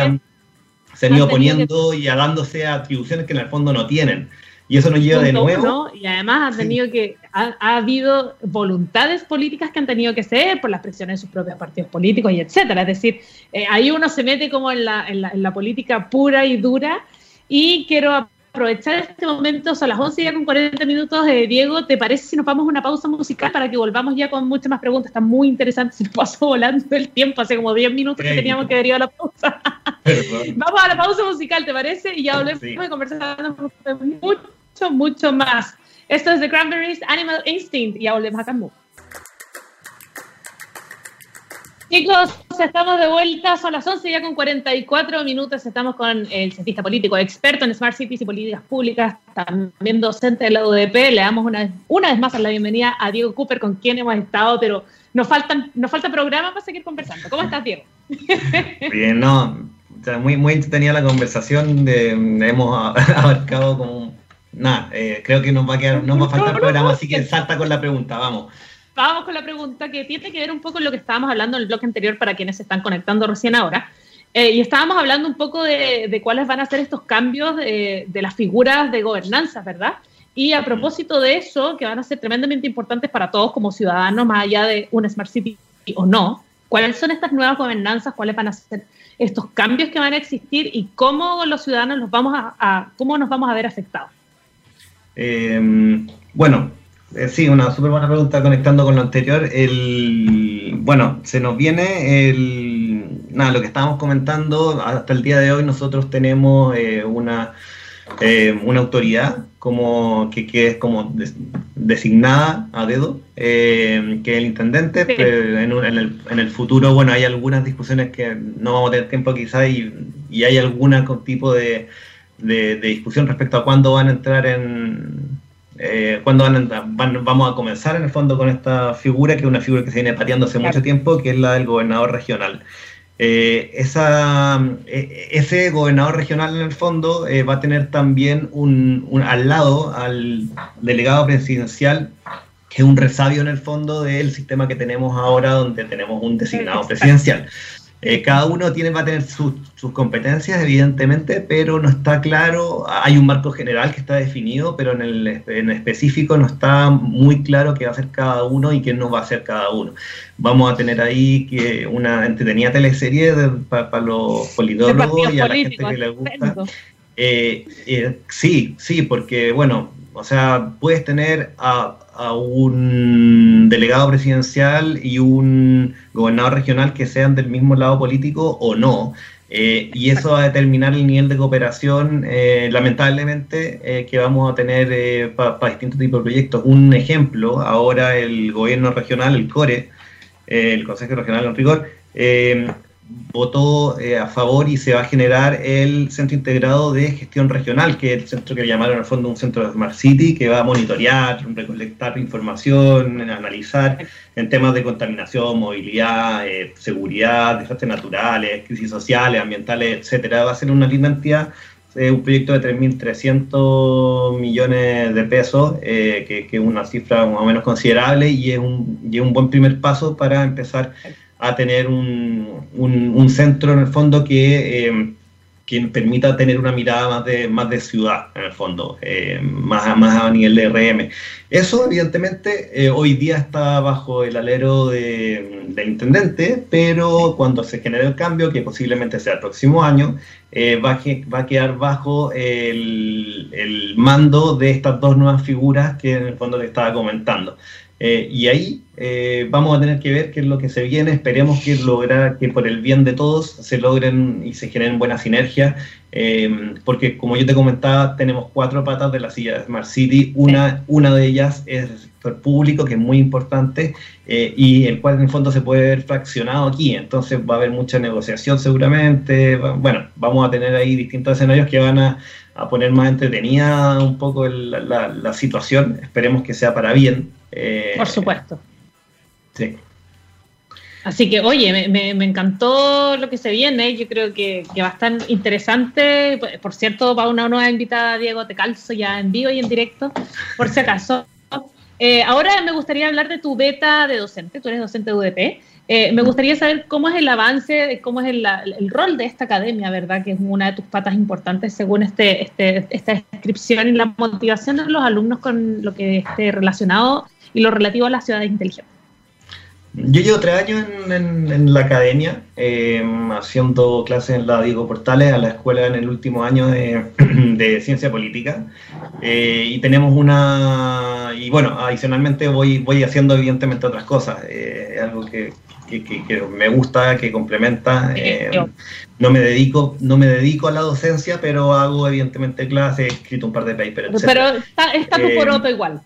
se han, ido poniendo y dándose atribuciones que en el fondo no tienen. Y eso nos lleva de nuevo. y además ha tenido que, ha, habido voluntades políticas que han tenido que ser por las presiones de sus propios partidos políticos y etcétera. Es decir, eh, ahí uno se mete como en la, en la, en la política pura y dura. Y quiero aprovechar este momento, son las 11 ya con 40 minutos. Eh, Diego, ¿te parece si nos vamos a una pausa musical para que volvamos ya con muchas más preguntas? Está muy interesante, se nos pasó volando el tiempo, hace como 10 minutos que teníamos que derivar a la pausa. [LAUGHS] vamos a la pausa musical, ¿te parece? Y ya volvemos sí. conversando mucho, mucho más. Esto es The Cranberries Animal Instinct y ya volvemos a Camus. Chicos, estamos de vuelta, son las 11 ya con 44 minutos, estamos con el cientista político, experto en Smart Cities y políticas públicas, también docente de la UDP, le damos una, una vez más la bienvenida a Diego Cooper, con quien hemos estado, pero nos, faltan, nos falta programa para seguir conversando. ¿Cómo estás, Diego? [LAUGHS] Bien, no, muy, muy entretenida la conversación, de, hemos [LAUGHS] abarcado como... Nada, eh, creo que nos va a quedar, nos va a faltar programa, así que salta con la pregunta, vamos vamos con la pregunta que tiene que ver un poco con lo que estábamos hablando en el bloque anterior para quienes se están conectando recién ahora. Eh, y estábamos hablando un poco de, cuáles van a ser estos cambios de, las figuras de gobernanza, ¿verdad? Y a propósito de eso, que van a ser tremendamente importantes para todos como ciudadanos, más allá de una Smart City o no, ¿cuáles son estas nuevas gobernanzas? ¿Cuáles van a ser estos cambios que van a existir? ¿Y cómo los ciudadanos los vamos a, cómo nos vamos a ver afectados? Eh, bueno, eh, sí, una súper buena pregunta conectando con lo anterior. El, bueno, se nos viene el, nada, lo que estábamos comentando. Hasta el día de hoy nosotros tenemos eh, una, eh, una autoridad como que, que es como designada a dedo, que es el intendente. Pero en, el, en, el, futuro, bueno, hay algunas discusiones que no vamos a tener tiempo quizás y, y hay algún tipo de, de discusión respecto a cuándo van a entrar en eh, cuando van, vamos a comenzar en el fondo con esta figura, que es una figura que se viene pateando hace mucho tiempo, que es la del gobernador regional. Eh, esa, eh, ese gobernador regional en el fondo va a tener también un, al lado al delegado presidencial, que es un resabio en el fondo del sistema que tenemos ahora, donde tenemos un designado presidencial. Eh, cada uno tiene, va a tener sus competencias, evidentemente, pero no está claro. Hay un marco general que está definido, pero en el en específico no está muy claro qué va a hacer cada uno y qué no va a hacer cada uno. Vamos a tener ahí que una entretenida teleserie para los politólogos y a la gente que le gusta. Eh, eh, sí, sí, porque, bueno, o sea, puedes tener a un delegado presidencial y un gobernador regional que sean del mismo lado político o no. Eh, y eso va a determinar el nivel de cooperación, eh, lamentablemente, eh, que vamos a tener para distintos tipos de proyectos. Un ejemplo, ahora el gobierno regional, el CORE, el Consejo Regional en rigor, votó eh, a favor y se va a generar el Centro Integrado de Gestión Regional, que es el centro que llamaron al fondo un centro de Smart City, que va a monitorear, recolectar información, analizar en temas de contaminación, movilidad, eh, seguridad, desastres naturales, crisis sociales, ambientales, etcétera. Va a ser una linda entidad, eh, un proyecto de 3.300 millones de pesos, que, que, es una cifra más o menos considerable y es un, y es un buen primer paso para empezar a tener un, un, centro en el fondo que, eh, que, permita tener una mirada más de, más de ciudad, en el fondo, eh, más, más a nivel de RM. Eso, evidentemente, eh, hoy día está bajo el alero de, del intendente, pero cuando se genere el cambio, que posiblemente sea el próximo año, va, a, va a quedar bajo el, el mando de estas dos nuevas figuras que en el fondo le estaba comentando. Eh, y ahí eh, vamos a tener que ver qué es lo que se viene. Esperemos que lograr que por el bien de todos se logren y se generen buenas sinergias, eh, porque como yo te comentaba, tenemos cuatro patas de la silla de Smart City. Una, una de ellas es el sector público, que es muy importante, y el cual en el fondo se puede ver fraccionado aquí. Entonces va a haber mucha negociación seguramente. Bueno, vamos a tener ahí distintos escenarios que van a, a poner más entretenida un poco la, la situación. Esperemos que sea para bien eh, Por supuesto. Sí. Así que, oye, me, encantó lo que se viene. Yo creo que, va a estar interesante. Por cierto, para una nueva invitada, Diego, te calzo ya en vivo y en directo, por si acaso. Eh, ahora me gustaría hablar de tu beta de docente. Tú eres docente de UDP. Eh, me gustaría saber cómo es el avance, cómo es el, rol de esta academia, ¿verdad? Que es una de tus patas importantes según este, este, esta descripción y la motivación de los alumnos con lo que esté relacionado y lo relativo a las ciudades inteligentes. Yo llevo tres años en, la academia, eh, haciendo clases en la Diego Portales, a la escuela en el último año de, [CLEARS THROAT] ciencia política. Eh, y tenemos una. Y bueno, adicionalmente voy, voy haciendo evidentemente otras cosas. Eh, algo que, me gusta, que complementa. no me dedico no me dedico a la docencia, pero hago evidentemente clases, he escrito un par de papers. Pero está, está tu poroto igual.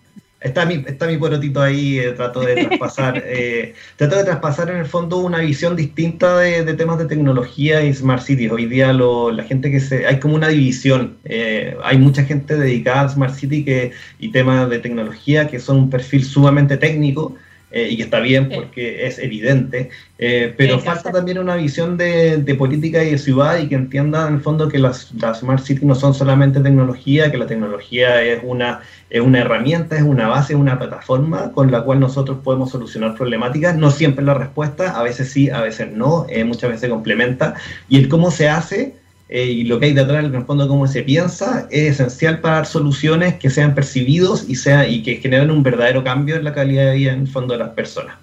Está mi, está mi porotito ahí, eh, trato de traspasar, [LAUGHS] eh, trato de traspasar en el fondo una visión distinta de, temas de tecnología y smart cities. Hoy día lo, la gente que se, hay como una división, eh, hay mucha gente dedicada a smart city que, y temas de tecnología que son un perfil sumamente técnico eh, y que está bien porque es evidente, eh, pero falta también una visión de, política y de ciudad y que entienda en el fondo que las, Smart Cities no son solamente tecnología, que la tecnología es una, es una herramienta, es una base, es una plataforma con la cual nosotros podemos solucionar problemáticas, no siempre la respuesta, a veces sí, a veces no, eh, muchas veces complementa, y el cómo se hace eh, y lo que hay detrás, en el fondo, cómo se piensa, es esencial para dar soluciones que sean percibidos y, sea, y que generen un verdadero cambio en la calidad de vida, en el fondo, de las personas.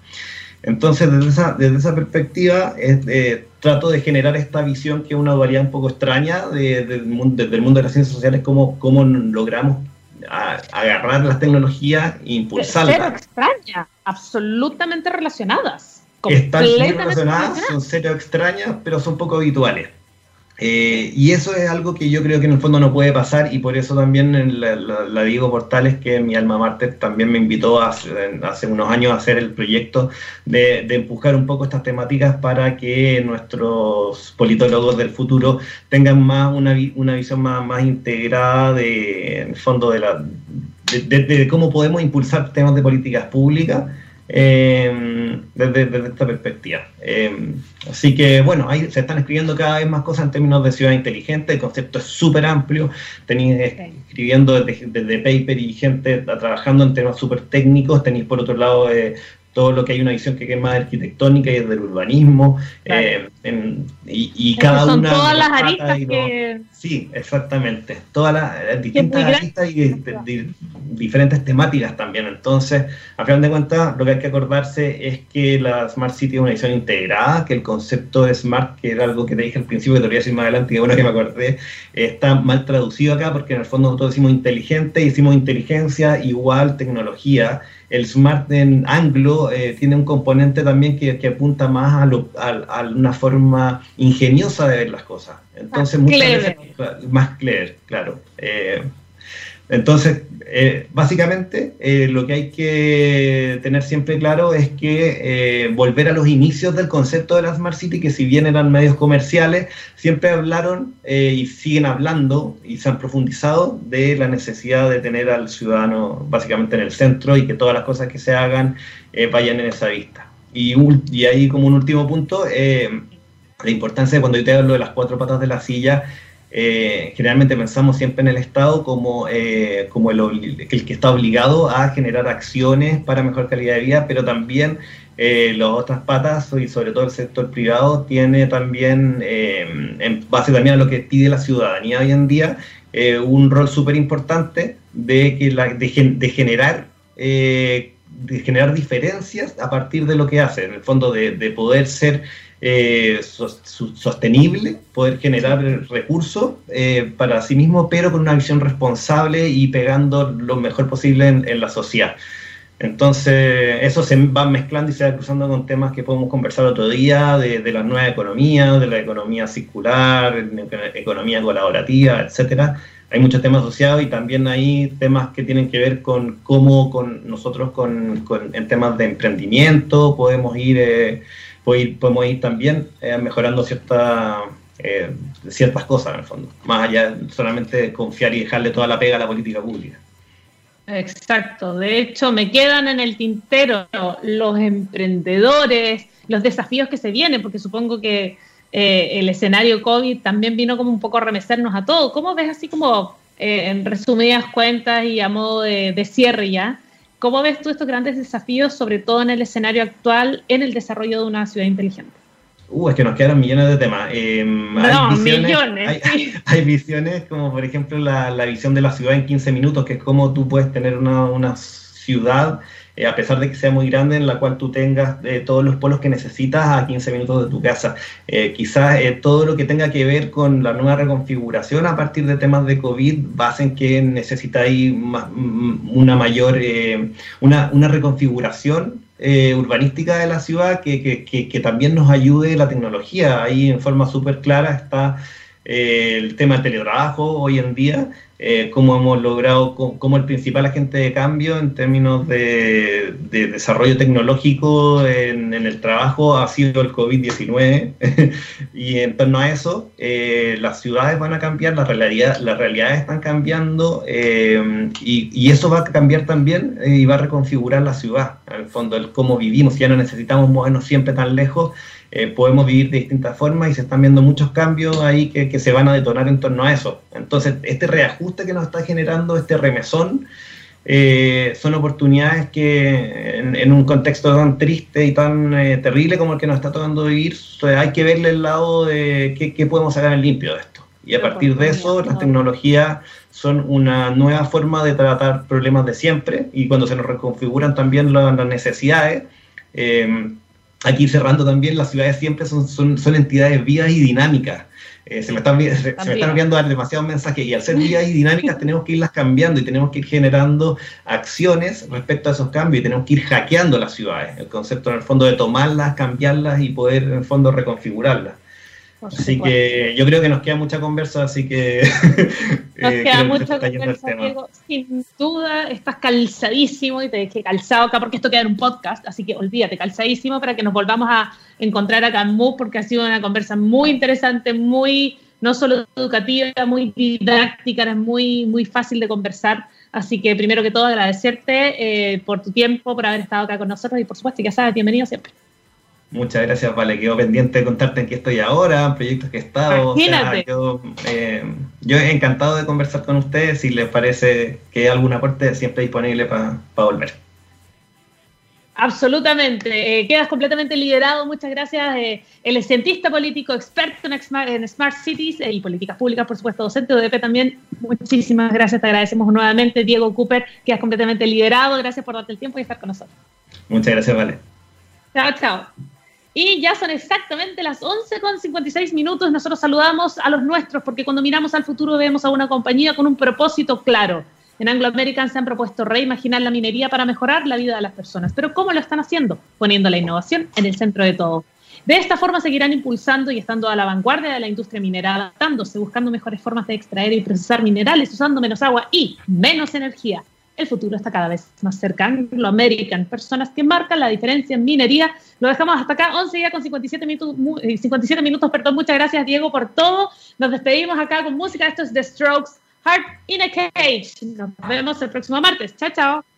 Entonces, desde esa, desde esa perspectiva, eh, trato de generar esta visión que es una dualidad un poco extraña de, del, mundo, desde el mundo de las ciencias sociales, cómo, cómo logramos agarrar las tecnologías e impulsarlas. Cero extraña, absolutamente relacionadas. Están relacionadas, son cero extrañas, pero son poco habituales. Eh, y eso es algo que yo creo que en el fondo no puede pasar y por eso también la, Diego Portales, que mi alma mater, también me invitó hace, unos años a hacer el proyecto de, empujar un poco estas temáticas para que nuestros politólogos del futuro tengan más una, una visión más, más integrada de, fondo de, la, de cómo podemos impulsar temas de políticas públicas eh, desde, esta perspectiva. Eh, así que bueno, ahí se están escribiendo cada vez más cosas en términos de ciudad inteligente, el concepto es súper amplio, tenéis escribiendo desde, paper y gente trabajando en temas súper técnicos, tenéis por otro lado eh, todo lo que hay una visión que es más arquitectónica y es del urbanismo, eh, y, cada son una... Todas las aristas que... Sí, exactamente, todas las eh, distintas aristas y diferentes temáticas también. Entonces, a final de cuentas, lo que hay que acordarse es que la Smart City es una visión integrada, que el concepto de Smart, que era algo que te dije al principio, que te voy a decir más adelante, y bueno que me acordé, está mal traducido acá, porque en el fondo nosotros decimos inteligente, y decimos inteligencia igual tecnología, el Smart en anglo eh, tiene un componente también que, apunta más a, una forma ingeniosa de ver las cosas. Entonces, más muchas veces, más clear, claro. Eh, entonces, eh, básicamente, eh, lo que hay que tener siempre claro es que eh, volver a los inicios del concepto de la Smart City, que si bien eran medios comerciales, siempre hablaron y siguen hablando y se han profundizado de la necesidad de tener al ciudadano básicamente en el centro y que todas las cosas que se hagan vayan en esa vista. Y, y ahí como un último punto, la importancia de cuando yo te hablo de las cuatro patas de la silla, eh, generalmente pensamos siempre en el Estado como, eh, como el, que está obligado a generar acciones para mejor calidad de vida, pero también eh, las otras patas, y sobre todo el sector privado, tiene también, en base también a lo que pide la ciudadanía hoy en día, un rol súper importante de, que de, generar de generar diferencias a partir de lo que hace, en el fondo de poder ser eh, sostenible, poder generar recursos eh, para sí mismo, pero con una visión responsable y pegando lo mejor posible en, la sociedad. Entonces, eso se va mezclando y se va cruzando con temas que podemos conversar otro día, de, la nueva economía, de la economía circular, economía colaborativa, etcétera. Hay muchos temas asociados y también hay temas que tienen que ver con cómo con nosotros con, en temas de emprendimiento podemos ir eh, podemos ir también eh, mejorando cierta, eh, ciertas cosas en el fondo, más allá de solamente confiar y dejarle toda la pega a la política pública. Exacto, de hecho me quedan en el tintero los emprendedores, los desafíos que se vienen, porque supongo que eh, el escenario COVID también vino como un poco a remecernos a todos. ¿Cómo ves así como en resumidas cuentas y a modo de cierre ya? ¿Cómo ves tú estos grandes desafíos, sobre todo en el escenario actual, en el desarrollo de una ciudad inteligente? Uh, es que nos quedan millones de temas. Eh, no, hay visiones, millones. [LAUGHS] Hay, visiones como, por ejemplo, la, visión de la ciudad en 15 minutos, que es cómo tú puedes tener una, una ciudad eh, a pesar de que sea muy grande, en la cual tú tengas eh, todos los polos que necesitas a 15 minutos de tu casa. Eh, quizás todo lo que tenga que ver con la nueva reconfiguración a partir de temas de COVID va a hacer que necesitáis mm, una mayor, una, una, reconfiguración urbanística de la ciudad que, que, que, también nos ayude la tecnología. Ahí en forma súper clara está el tema del teletrabajo hoy en día eh, cómo hemos logrado, cómo, el principal agente de cambio en términos de, desarrollo tecnológico en, el trabajo ha sido el COVID-19. [LAUGHS] y en torno a eso, eh, las ciudades van a cambiar, la realidad, las realidades están cambiando eh, y, eso va a cambiar también y va a reconfigurar la ciudad, en fondo, el cómo vivimos. Ya no necesitamos movernos siempre tan lejos eh, podemos vivir de distintas formas y se están viendo muchos cambios ahí que, se van a detonar en torno a eso. Entonces, este reajuste que nos está generando, este remesón, eh, son oportunidades que en, un contexto tan triste y tan eh, terrible como el que nos está tocando vivir, hay que verle el lado de qué, podemos sacar en limpio de esto. Y a partir de eso, las tecnologías son una nueva forma de tratar problemas de siempre y cuando se nos reconfiguran también las, necesidades, aquí cerrando también, las ciudades siempre son, son, son entidades vivas y dinámicas. Eh, se, me están, se, me están enviando demasiados mensajes y al ser vivas y [LAUGHS] dinámicas tenemos que irlas cambiando y tenemos que ir generando acciones respecto a esos cambios y tenemos que ir hackeando las ciudades. El concepto en el fondo de tomarlas, cambiarlas y poder en el fondo reconfigurarlas. Así que yo creo que nos queda mucha conversa, así que... [LAUGHS] Nos eh, queda mucha conversa, Diego. Sin duda, estás calzadísimo y te dejé calzado acá porque esto queda en un podcast, así que olvídate, calzadísimo para que nos volvamos a encontrar acá en MOOC porque ha sido una conversa muy interesante, muy, no solo educativa, muy didáctica, es muy, muy fácil de conversar. Así que primero que todo agradecerte eh, por tu tiempo, por haber estado acá con nosotros y por supuesto, ya sabes, bienvenido siempre. Muchas gracias, Vale. Quedo pendiente de contarte en qué estoy ahora, proyectos que he estado. yo, eh, yo he encantado de conversar con ustedes. Si les parece que hay algún aporte, siempre disponible para volver. Absolutamente. Eh, quedas completamente liderado. Muchas gracias. Eh, el cientista político experto en Smart, Cities y políticas públicas, por supuesto, docente de UDP también. Muchísimas gracias. Te agradecemos nuevamente. Diego Cooper, quedas completamente liderado. Gracias por darte el tiempo y estar con nosotros. Muchas gracias, Vale. Chao, chao. Y ya son exactamente las 11 con 56 minutos. Nosotros saludamos a los nuestros porque cuando miramos al futuro vemos a una compañía con un propósito claro. En Anglo American se han propuesto reimaginar la minería para mejorar la vida de las personas. Pero ¿cómo lo están haciendo? Poniendo la innovación en el centro de todo. De esta forma seguirán impulsando y estando a la vanguardia de la industria minera, adaptándose, buscando mejores formas de extraer y procesar minerales usando menos agua y menos energía el futuro está cada vez más cercano. Lo American, personas que marcan la diferencia en minería. Lo dejamos hasta acá, 11 ya con 57 minutos, 57 eh, minutos, perdón. Muchas gracias, Diego, por todo. Nos despedimos acá con música. Esto es The Strokes, Heart in a Cage. Nos vemos el próximo martes. Chao, chao.